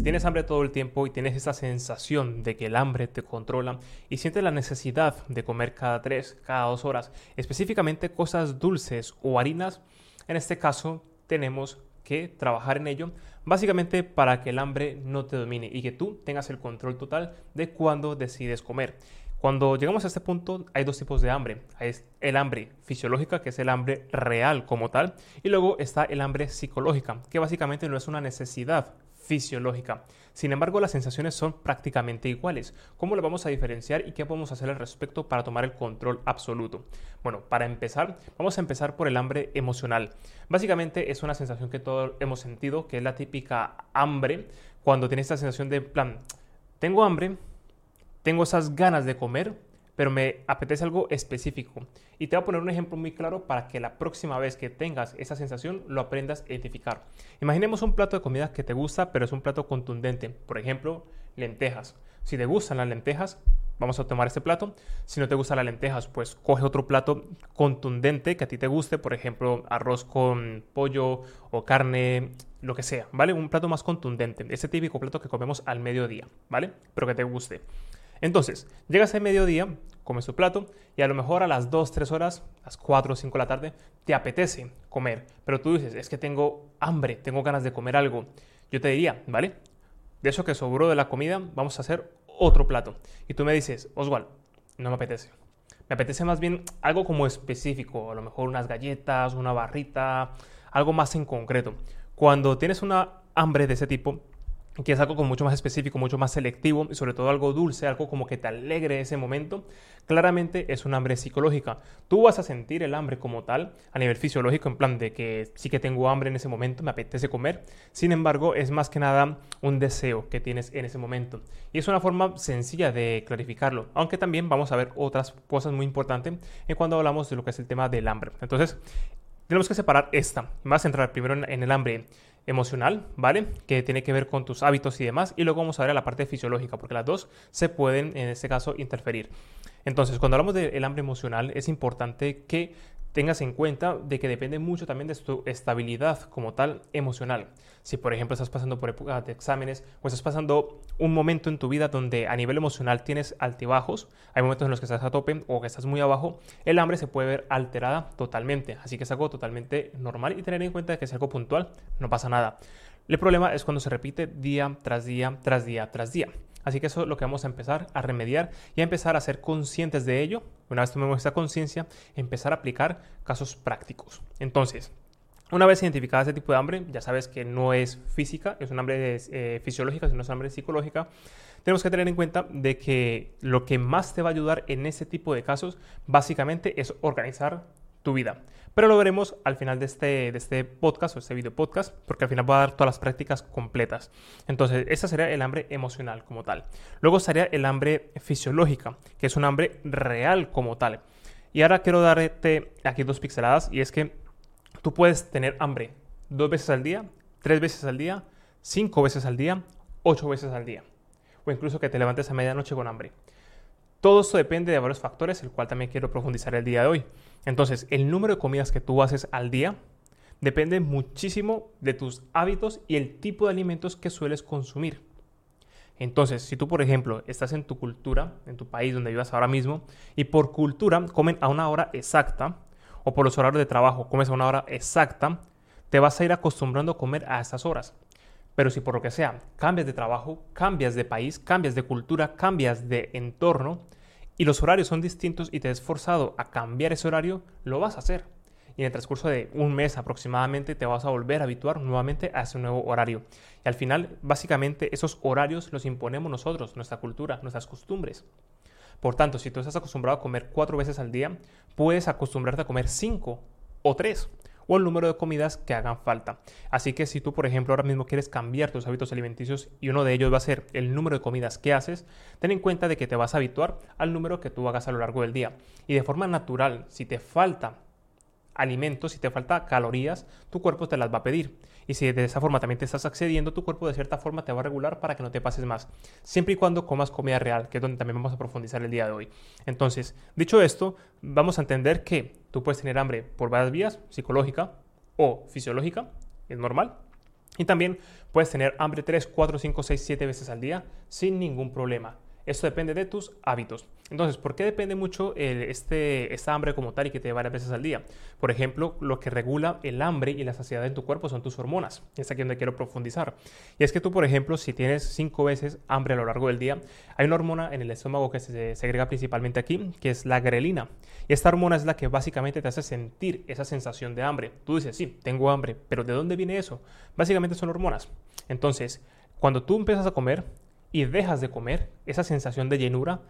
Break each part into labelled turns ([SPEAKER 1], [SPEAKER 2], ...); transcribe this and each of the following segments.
[SPEAKER 1] Si tienes hambre todo el tiempo y tienes esa sensación de que el hambre te controla y sientes la necesidad de comer cada 3, cada 2 horas, específicamente cosas dulces o harinas, en este caso tenemos que trabajar en ello, básicamente para que el hambre no te domine y que tú tengas el control total de cuándo decides comer. Cuando llegamos a este punto hay dos tipos de hambre. El hambre fisiológica, que es el hambre real como tal, y luego está el hambre psicológica, que básicamente no es una necesidad fisiológica. Sin embargo, las sensaciones son prácticamente iguales. ¿Cómo lo vamos a diferenciar y qué podemos hacer al respecto para tomar el control absoluto? Bueno, para empezar, vamos a empezar por el hambre emocional. Básicamente es una sensación que todos hemos sentido, que es la típica hambre, cuando tienes esta sensación de plan, tengo hambre, tengo esas ganas de comer, pero me apetece algo específico. Y te voy a poner un ejemplo muy claro para que la próxima vez que tengas esa sensación lo aprendas a identificar. Imaginemos un plato de comida que te gusta, pero es un plato contundente. Por ejemplo, lentejas. Si te gustan las lentejas, vamos a tomar este plato. Si no te gustan las lentejas, pues coge otro plato contundente que a ti te guste, por ejemplo, arroz con pollo o carne, lo que sea, ¿vale? Un plato más contundente, ese típico plato que comemos al mediodía, ¿vale? Pero que te guste. Entonces, llegas al mediodía, comes tu plato y a lo mejor a las 2, 3 horas, las 4 o 5 de la tarde, te apetece comer. Pero tú dices, es que tengo hambre, tengo ganas de comer algo. Yo te diría, ¿vale? De eso que sobró de la comida, vamos a hacer otro plato. Y tú me dices, Oswald, no me apetece. Me apetece más bien algo como específico, a lo mejor unas galletas, una barrita, algo más en concreto. Cuando tienes una hambre de ese tipo, que es algo como mucho más específico, mucho más selectivo y sobre todo algo dulce, algo como que te alegre ese momento, claramente es un hambre psicológica. Tú vas a sentir el hambre como tal a nivel fisiológico, en plan de que sí que tengo hambre en ese momento, me apetece comer, sin embargo es más que nada un deseo que tienes en ese momento. Y es una forma sencilla de clarificarlo, aunque también vamos a ver otras cosas muy importantes en cuando hablamos de lo que es el tema del hambre. Entonces, tenemos que separar esta. Vas a entrar primero en el hambre emocional, ¿vale? Que tiene que ver con tus hábitos y demás. Y luego vamos a ver a la parte fisiológica, porque las dos se pueden, en este caso, interferir. Entonces, cuando hablamos del hambre emocional, es importante que tengas en cuenta de que depende mucho también de tu estabilidad como tal emocional. Si por ejemplo estás pasando por época de exámenes o estás pasando un momento en tu vida donde a nivel emocional tienes altibajos, hay momentos en los que estás a tope o que estás muy abajo, el hambre se puede ver alterada totalmente. Así que es algo totalmente normal y tener en cuenta que es algo puntual, no pasa nada. El problema es cuando se repite día tras día, tras día, tras día. Así que eso es lo que vamos a empezar a remediar y a empezar a ser conscientes de ello. Una vez tomemos esta conciencia, empezar a aplicar casos prácticos. Entonces, una vez identificada ese tipo de hambre, ya sabes que no es física, es un hambre eh, fisiológica, sino es hambre psicológica. Tenemos que tener en cuenta de que lo que más te va a ayudar en ese tipo de casos, básicamente, es organizar tu vida. Pero lo veremos al final de este, de este podcast o este video podcast, porque al final voy a dar todas las prácticas completas. Entonces, ese sería el hambre emocional como tal. Luego estaría el hambre fisiológica, que es un hambre real como tal. Y ahora quiero darte aquí dos pixeladas, y es que tú puedes tener hambre dos veces al día, tres veces al día, cinco veces al día, ocho veces al día. O incluso que te levantes a medianoche con hambre. Todo esto depende de varios factores, el cual también quiero profundizar el día de hoy. Entonces, el número de comidas que tú haces al día depende muchísimo de tus hábitos y el tipo de alimentos que sueles consumir. Entonces, si tú, por ejemplo, estás en tu cultura, en tu país donde vivas ahora mismo, y por cultura comen a una hora exacta, o por los horarios de trabajo comes a una hora exacta, te vas a ir acostumbrando a comer a esas horas. Pero si por lo que sea cambias de trabajo, cambias de país, cambias de cultura, cambias de entorno, y los horarios son distintos y te has forzado a cambiar ese horario, lo vas a hacer. Y en el transcurso de un mes aproximadamente te vas a volver a habituar nuevamente a ese nuevo horario. Y al final, básicamente, esos horarios los imponemos nosotros, nuestra cultura, nuestras costumbres. Por tanto, si tú estás acostumbrado a comer cuatro veces al día, puedes acostumbrarte a comer cinco o tres o el número de comidas que hagan falta. Así que si tú, por ejemplo, ahora mismo quieres cambiar tus hábitos alimenticios y uno de ellos va a ser el número de comidas que haces, ten en cuenta de que te vas a habituar al número que tú hagas a lo largo del día. Y de forma natural, si te falta alimentos, si te falta calorías, tu cuerpo te las va a pedir. Y si de esa forma también te estás accediendo, tu cuerpo de cierta forma te va a regular para que no te pases más. Siempre y cuando comas comida real, que es donde también vamos a profundizar el día de hoy. Entonces, dicho esto, vamos a entender que tú puedes tener hambre por varias vías, psicológica o fisiológica, es normal. Y también puedes tener hambre 3, 4, 5, 6, 7 veces al día sin ningún problema. Esto depende de tus hábitos. Entonces, ¿por qué depende mucho este, esta hambre como tal y que te varias veces al día? Por ejemplo, lo que regula el hambre y la saciedad en tu cuerpo son tus hormonas. Es aquí donde quiero profundizar. Y es que tú, por ejemplo, si tienes cinco veces hambre a lo largo del día, hay una hormona en el estómago que se segrega principalmente aquí, que es la grelina. Y esta hormona es la que básicamente te hace sentir esa sensación de hambre. Tú dices, sí, tengo hambre, pero ¿de dónde viene eso? Básicamente son hormonas. Entonces, cuando tú empiezas a comer, y dejas de comer, esa sensación de llenura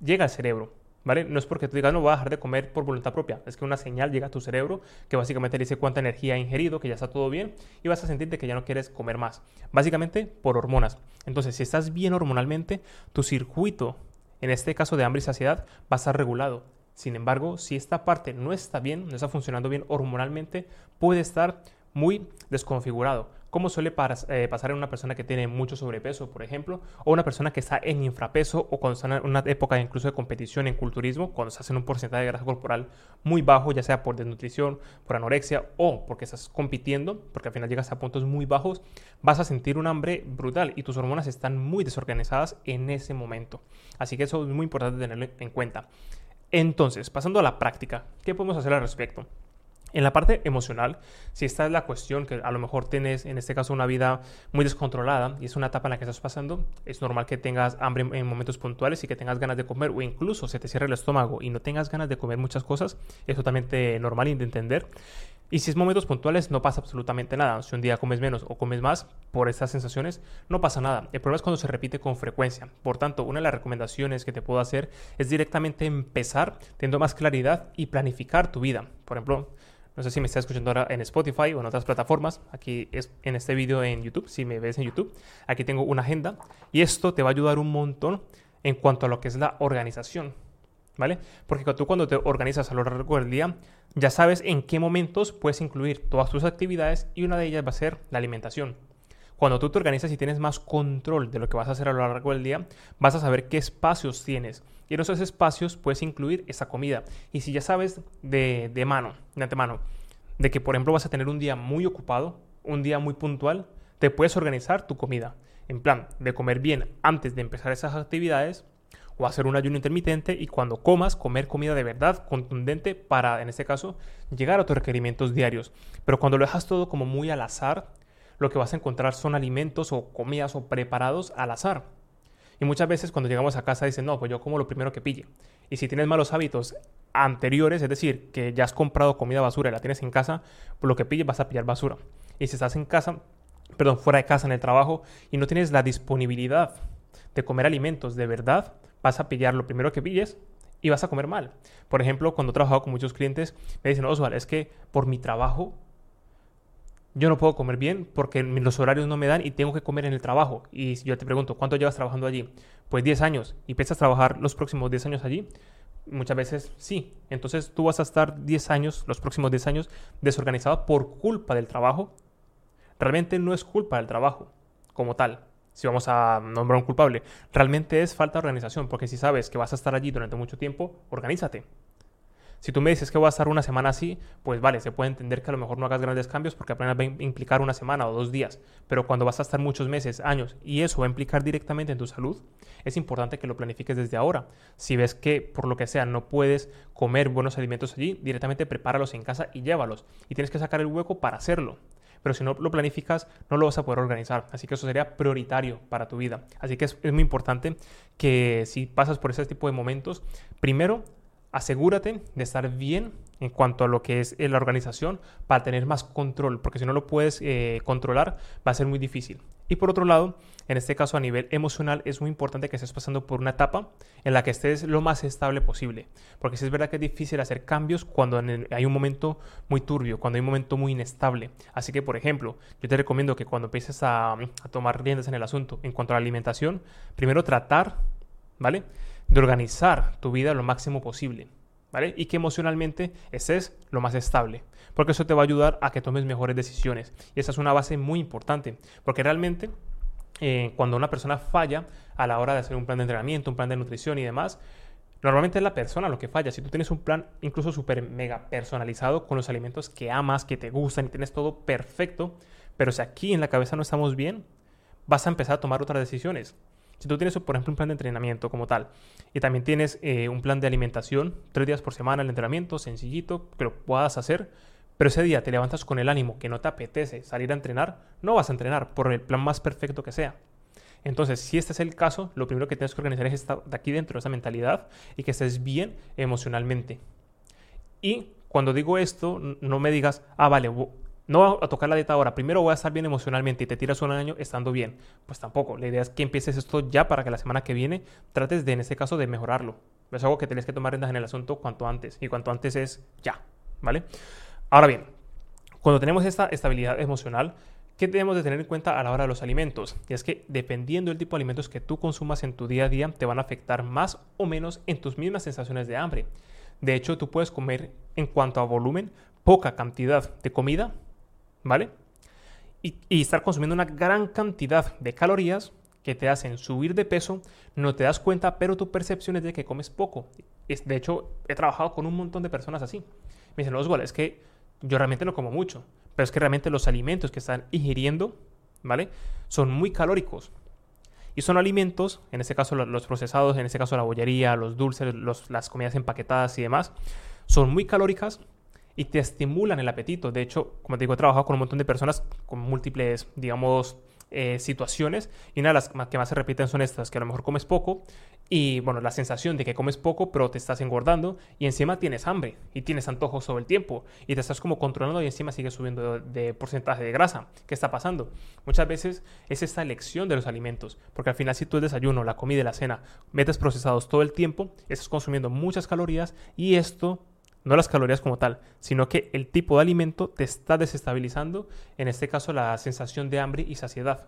[SPEAKER 1] llega al cerebro. ¿Vale? No es porque tú digas, no voy a dejar de comer por voluntad propia, es que una señal llega a tu cerebro que básicamente dice cuánta energía ha ingerido, que ya está todo bien y vas a sentirte que ya no quieres comer más. Básicamente por hormonas. Entonces, si estás bien hormonalmente, tu circuito, en este caso de hambre y saciedad, va a estar regulado. Sin embargo, si esta parte no está bien, no está funcionando bien hormonalmente, puede estar muy desconfigurado como suele eh, pasar en una persona que tiene mucho sobrepeso, por ejemplo, o una persona que está en infrapeso o cuando está en una época incluso de competición en culturismo, cuando estás en un porcentaje de grasa corporal muy bajo, ya sea por desnutrición, por anorexia o porque estás compitiendo, porque al final llegas a puntos muy bajos, vas a sentir un hambre brutal y tus hormonas están muy desorganizadas en ese momento. Así que eso es muy importante tenerlo en cuenta. Entonces, pasando a la práctica, ¿qué podemos hacer al respecto? En la parte emocional, si esta es la cuestión que a lo mejor tienes en este caso una vida muy descontrolada y es una etapa en la que estás pasando, es normal que tengas hambre en momentos puntuales y que tengas ganas de comer o incluso se te cierre el estómago y no tengas ganas de comer muchas cosas, es totalmente normal y de entender. Y si es momentos puntuales, no pasa absolutamente nada. Si un día comes menos o comes más por estas sensaciones, no pasa nada. El problema es cuando se repite con frecuencia. Por tanto, una de las recomendaciones que te puedo hacer es directamente empezar teniendo más claridad y planificar tu vida. Por ejemplo, no sé si me estás escuchando ahora en Spotify o en otras plataformas. Aquí es en este vídeo en YouTube, si me ves en YouTube. Aquí tengo una agenda y esto te va a ayudar un montón en cuanto a lo que es la organización. ¿Vale? Porque tú cuando te organizas a lo largo del día, ya sabes en qué momentos puedes incluir todas tus actividades y una de ellas va a ser la alimentación. Cuando tú te organizas y tienes más control de lo que vas a hacer a lo largo del día, vas a saber qué espacios tienes. Y en esos espacios puedes incluir esa comida. Y si ya sabes de, de mano, de antemano, de que por ejemplo vas a tener un día muy ocupado, un día muy puntual, te puedes organizar tu comida. En plan, de comer bien antes de empezar esas actividades o hacer un ayuno intermitente y cuando comas, comer comida de verdad, contundente para, en este caso, llegar a tus requerimientos diarios. Pero cuando lo dejas todo como muy al azar, lo que vas a encontrar son alimentos o comidas o preparados al azar. Y muchas veces cuando llegamos a casa dicen, no, pues yo como lo primero que pille. Y si tienes malos hábitos anteriores, es decir, que ya has comprado comida basura y la tienes en casa, pues lo que pilles vas a pillar basura. Y si estás en casa, perdón, fuera de casa en el trabajo y no tienes la disponibilidad de comer alimentos de verdad, vas a pillar lo primero que pilles y vas a comer mal. Por ejemplo, cuando he trabajado con muchos clientes, me dicen, Oswald, es que por mi trabajo yo no puedo comer bien porque los horarios no me dan y tengo que comer en el trabajo. Y yo te pregunto, ¿cuánto llevas trabajando allí? Pues 10 años. ¿Y piensas trabajar los próximos 10 años allí? Muchas veces sí. Entonces tú vas a estar 10 años, los próximos 10 años, desorganizado por culpa del trabajo. Realmente no es culpa del trabajo como tal, si vamos a nombrar un culpable. Realmente es falta de organización, porque si sabes que vas a estar allí durante mucho tiempo, organízate. Si tú me dices que voy a estar una semana así, pues vale, se puede entender que a lo mejor no hagas grandes cambios porque apenas va a implicar una semana o dos días. Pero cuando vas a estar muchos meses, años, y eso va a implicar directamente en tu salud, es importante que lo planifiques desde ahora. Si ves que por lo que sea no puedes comer buenos alimentos allí, directamente prepáralos en casa y llévalos. Y tienes que sacar el hueco para hacerlo pero si no lo planificas no lo vas a poder organizar. Así que eso sería prioritario para tu vida. Así que es, es, muy importante que si pasas por ese tipo de momentos, primero asegúrate de estar bien en cuanto a lo que es eh, la organización para tener más control, porque si no lo puedes eh, controlar va a ser muy difícil. Y por otro lado, en este caso a nivel emocional es muy importante que estés pasando por una etapa en la que estés lo más estable posible, porque si es verdad que es difícil hacer cambios cuando hay un momento muy turbio, cuando hay un momento muy inestable. Así que, por ejemplo, yo te recomiendo que cuando empieces a, a tomar riendas en el asunto en cuanto a la alimentación, primero tratar, ¿vale? De organizar tu vida lo máximo posible, ¿vale? Y que emocionalmente estés lo más estable, porque eso te va a ayudar a que tomes mejores decisiones. Y esa es una base muy importante, porque realmente eh, cuando una persona falla a la hora de hacer un plan de entrenamiento, un plan de nutrición y demás, Normalmente es la persona lo que falla. Si tú tienes un plan incluso súper mega personalizado con los alimentos que amas, que te gustan y tienes todo perfecto, Pero si aquí en la cabeza no estamos bien, vas a empezar a tomar otras decisiones. Si tú tienes, por ejemplo, un plan de entrenamiento como tal, y también tienes eh, un plan de alimentación, tres días por semana el entrenamiento, sencillito, que lo puedas hacer, pero ese día te levantas con el ánimo que no te apetece salir a entrenar, no vas a entrenar por el plan más perfecto que sea. Entonces, si este es el caso, lo primero que tienes que organizar es estar de aquí dentro, esa mentalidad, y que estés bien emocionalmente. Y cuando digo esto, no me digas, ah, vale, no voy a tocar la dieta ahora, primero voy a estar bien emocionalmente y te tiras un año estando bien. Pues tampoco, la idea es que empieces esto ya para que la semana que viene trates de, en este caso, de mejorarlo. Es algo que tienes que tomar riendas en el asunto cuanto antes, y cuanto antes es ya, ¿vale? Ahora bien, cuando tenemos esta estabilidad emocional, ¿qué debemos de tener en cuenta a la hora de los alimentos? Y es que dependiendo del tipo de alimentos que tú consumas en tu día a día, te van a afectar más o menos en tus mismas sensaciones de hambre. De hecho, tú puedes comer en cuanto a volumen poca cantidad de comida, ¿vale? Y, estar consumiendo una gran cantidad de calorías que te hacen subir de peso, no te das cuenta, pero tu percepción es de que comes poco. de hecho, he trabajado con un montón de personas así. Me dicen, Oswald, es que yo realmente no como mucho, pero es que realmente los alimentos que están ingiriendo, ¿vale? Son muy calóricos. Y son alimentos, en este caso los procesados, en este caso la bollería, los dulces, las comidas empaquetadas y demás, son muy calóricas y te estimulan el apetito. De hecho, como te digo, he trabajado con un montón de personas con múltiples, digamos, eh, situaciones y una de las que más se repiten son estas, que a lo mejor comes poco y bueno, la sensación de que comes poco pero te estás engordando y encima tienes hambre y tienes antojos todo el tiempo y te estás como controlando y encima sigues subiendo de, porcentaje de grasa. ¿Qué está pasando? Muchas veces es esta elección de los alimentos, porque al final si tú el desayuno, la comida y la cena metes procesados todo el tiempo, estás consumiendo muchas calorías y esto no las calorías como tal, sino que el tipo de alimento te está desestabilizando, en este caso la sensación de hambre y saciedad.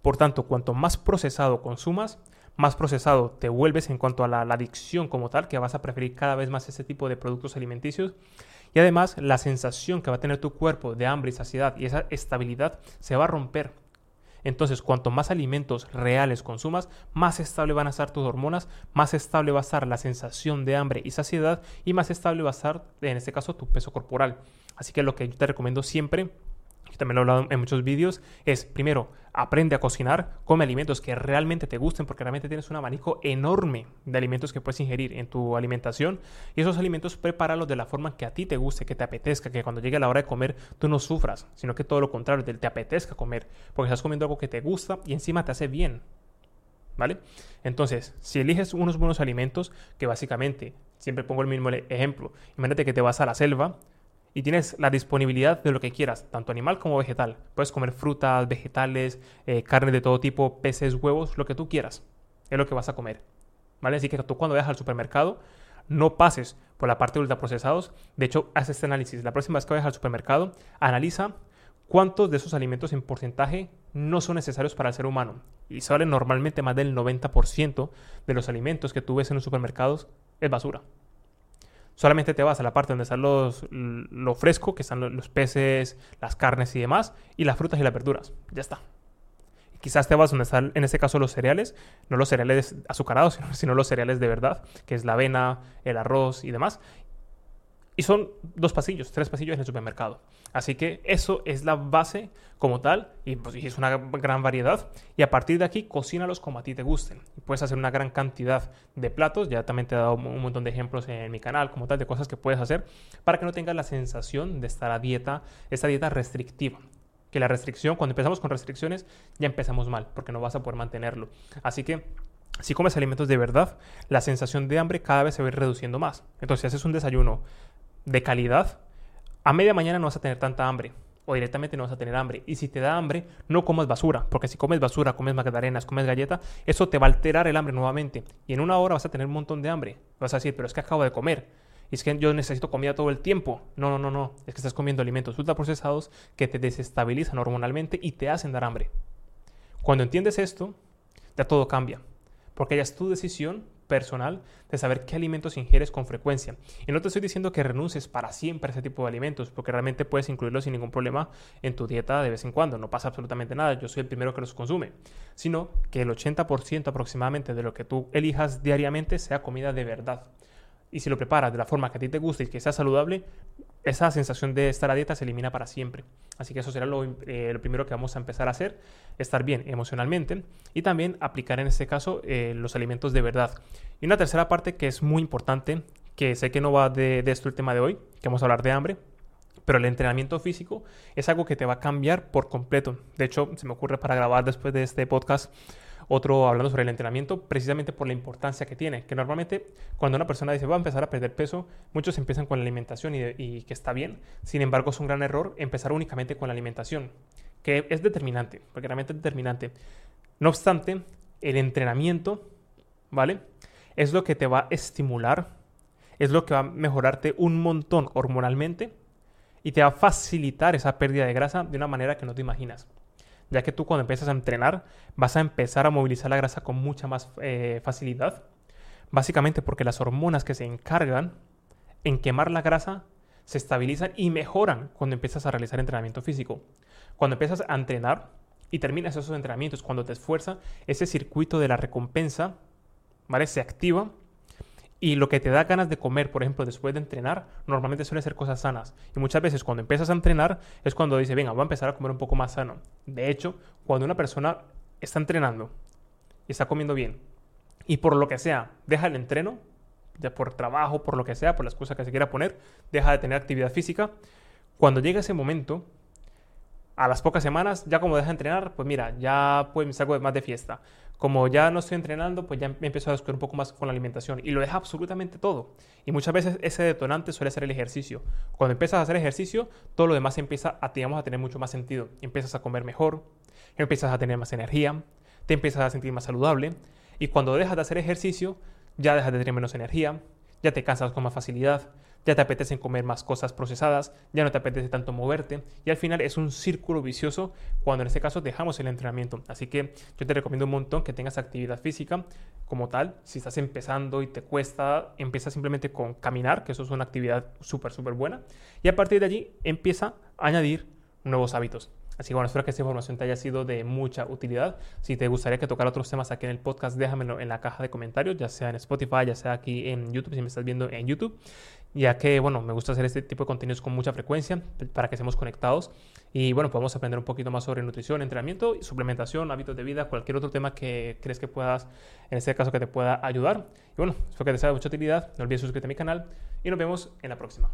[SPEAKER 1] Por tanto, cuanto más procesado consumas, más procesado te vuelves en cuanto a la, adicción como tal, que vas a preferir cada vez más ese tipo de productos alimenticios. Y además, la sensación que va a tener tu cuerpo de hambre y saciedad y esa estabilidad se va a romper. Entonces, cuanto más alimentos reales consumas, más estable van a estar tus hormonas, más estable va a estar la sensación de hambre y saciedad y más estable va a estar, en este caso, tu peso corporal. Así que lo que yo te recomiendo siempre también lo he hablado en muchos vídeos, es primero, aprende a cocinar, come alimentos que realmente te gusten, porque realmente tienes un abanico enorme de alimentos que puedes ingerir en tu alimentación. Y esos alimentos prepáralos de la forma que a ti te guste, que te apetezca, que cuando llegue la hora de comer tú no sufras, sino que todo lo contrario, te apetezca comer, porque estás comiendo algo que te gusta y encima te hace bien. ¿Vale? Entonces, si eliges unos buenos alimentos, que básicamente, siempre pongo el mismo ejemplo, imagínate que te vas a la selva, y tienes la disponibilidad de lo que quieras, tanto animal como vegetal. Puedes comer frutas, vegetales, eh, carne de todo tipo, peces, huevos, lo que tú quieras. Es lo que vas a comer. ¿Vale? Así que tú cuando vayas al supermercado, no pases por la parte de ultraprocesados. De hecho, haz este análisis. La próxima vez que vayas al supermercado, analiza cuántos de esos alimentos en porcentaje no son necesarios para el ser humano. Y sale normalmente más del 90% de los alimentos que tú ves en los supermercados es basura. Solamente te vas a la parte donde están los, lo fresco, que están los, peces, las carnes y demás, y las frutas y las verduras. Ya está. Quizás te vas donde están, en este caso, los cereales, no los cereales azucarados, sino los cereales de verdad, que es la avena, el arroz y demás. Y son dos pasillos, tres pasillos en el supermercado. Así que eso es la base como tal y, pues, es una gran variedad. Y a partir de aquí, cocínalos como a ti te gusten. Y puedes hacer una gran cantidad de platos. Ya también te he dado un montón de ejemplos en mi canal como tal de cosas que puedes hacer para que no tengas la sensación de estar a dieta, esta dieta restrictiva. Que la restricción, cuando empezamos con restricciones, ya empezamos mal porque no vas a poder mantenerlo. Así que si comes alimentos de verdad, la sensación de hambre cada vez se va a ir reduciendo más. Entonces, si haces un desayuno de calidad, a media mañana no vas a tener tanta hambre o directamente no vas a tener hambre. Y si te da hambre, no comas basura, porque si comes basura, comes magdalenas, comes galleta, eso te va a alterar el hambre nuevamente. Y en una hora vas a tener un montón de hambre. Vas a decir, pero es que acabo de comer. Y es que yo necesito comida todo el tiempo. No, no, no, no. Es que estás comiendo alimentos ultraprocesados que te desestabilizan hormonalmente y te hacen dar hambre. Cuando entiendes esto, ya todo cambia. Porque ya es tu decisión personal de saber qué alimentos ingieres con frecuencia. Y no te estoy diciendo que renuncies para siempre a ese tipo de alimentos, porque realmente puedes incluirlos sin ningún problema en tu dieta de vez en cuando. No pasa absolutamente nada, yo soy el primero que los consume. Sino que el 80% aproximadamente de lo que tú elijas diariamente sea comida de verdad. y si lo preparas de la forma que a ti te gusta y que sea saludable, esa sensación de estar a dieta se elimina para siempre. Así que eso será lo, eh, primero que vamos a empezar a hacer, estar bien emocionalmente y también aplicar en este caso eh, los alimentos de verdad. Y una tercera parte que es muy importante, que sé que no va de, de esto el tema de hoy, que vamos a hablar de hambre, pero el entrenamiento físico es algo que te va a cambiar por completo. De hecho, se me ocurre para grabar después de este podcast otro hablando sobre el entrenamiento, precisamente por la importancia que tiene. Que normalmente cuando una persona dice va a empezar a perder peso, muchos empiezan con la alimentación y, que está bien. Sin embargo, es un gran error empezar únicamente con la alimentación, que es determinante, porque realmente es determinante. No obstante, el entrenamiento, ¿vale? Es lo que te va a estimular, es lo que va a mejorarte un montón hormonalmente y te va a facilitar esa pérdida de grasa de una manera que no te imaginas ya que tú cuando empiezas a entrenar vas a empezar a movilizar la grasa con mucha más eh, facilidad, básicamente porque las hormonas que se encargan en quemar la grasa se estabilizan y mejoran cuando empiezas a realizar entrenamiento físico. Cuando empiezas a entrenar y terminas esos entrenamientos, cuando te esfuerzas, ese circuito de la recompensa, ¿vale? Se activa y lo que te da ganas de comer, por ejemplo, después de entrenar, normalmente suele ser cosas sanas. Y muchas veces cuando empiezas a entrenar es cuando dice, venga, voy a empezar a comer un poco más sano. De hecho, cuando una persona está entrenando y está comiendo bien y por lo que sea deja el entreno, ya por trabajo, por lo que sea, por las cosas que se quiera poner, deja de tener actividad física, cuando llega ese momento, a las pocas semanas, ya como deja de entrenar, pues mira, ya pues me salgo más de fiesta. Como ya no estoy entrenando, pues ya me empiezo a descuidar un poco más con la alimentación y lo deja absolutamente todo. Y muchas veces ese detonante suele ser el ejercicio. Cuando empiezas a hacer ejercicio, todo lo demás empieza a, digamos, a tener mucho más sentido. Empiezas a comer mejor, empiezas a tener más energía, te empiezas a sentir más saludable y cuando dejas de hacer ejercicio, ya dejas de tener menos energía, ya te cansas con más facilidad, ya te apetece comer más cosas procesadas, ya no te apetece tanto moverte y al final es un círculo vicioso cuando en este caso dejamos el entrenamiento. Así que yo te recomiendo un montón que tengas actividad física como tal. Si estás empezando y te cuesta, empieza simplemente con caminar, que eso es una actividad súper, súper buena. Y a partir de allí empieza a añadir nuevos hábitos. Así que bueno, espero que esta información te haya sido de mucha utilidad. Si te gustaría que tocara otros temas aquí en el podcast, déjamelo en la caja de comentarios, ya sea en Spotify, ya sea aquí en YouTube, si me estás viendo en YouTube ya que, bueno, me gusta hacer este tipo de contenidos con mucha frecuencia para que estemos conectados y, bueno, podemos aprender un poquito más sobre nutrición, entrenamiento, suplementación, hábitos de vida, cualquier otro tema que crees que puedas, en este caso, que te pueda ayudar. Y bueno, espero que te sea de mucha utilidad. No olvides suscribirte a mi canal y nos vemos en la próxima.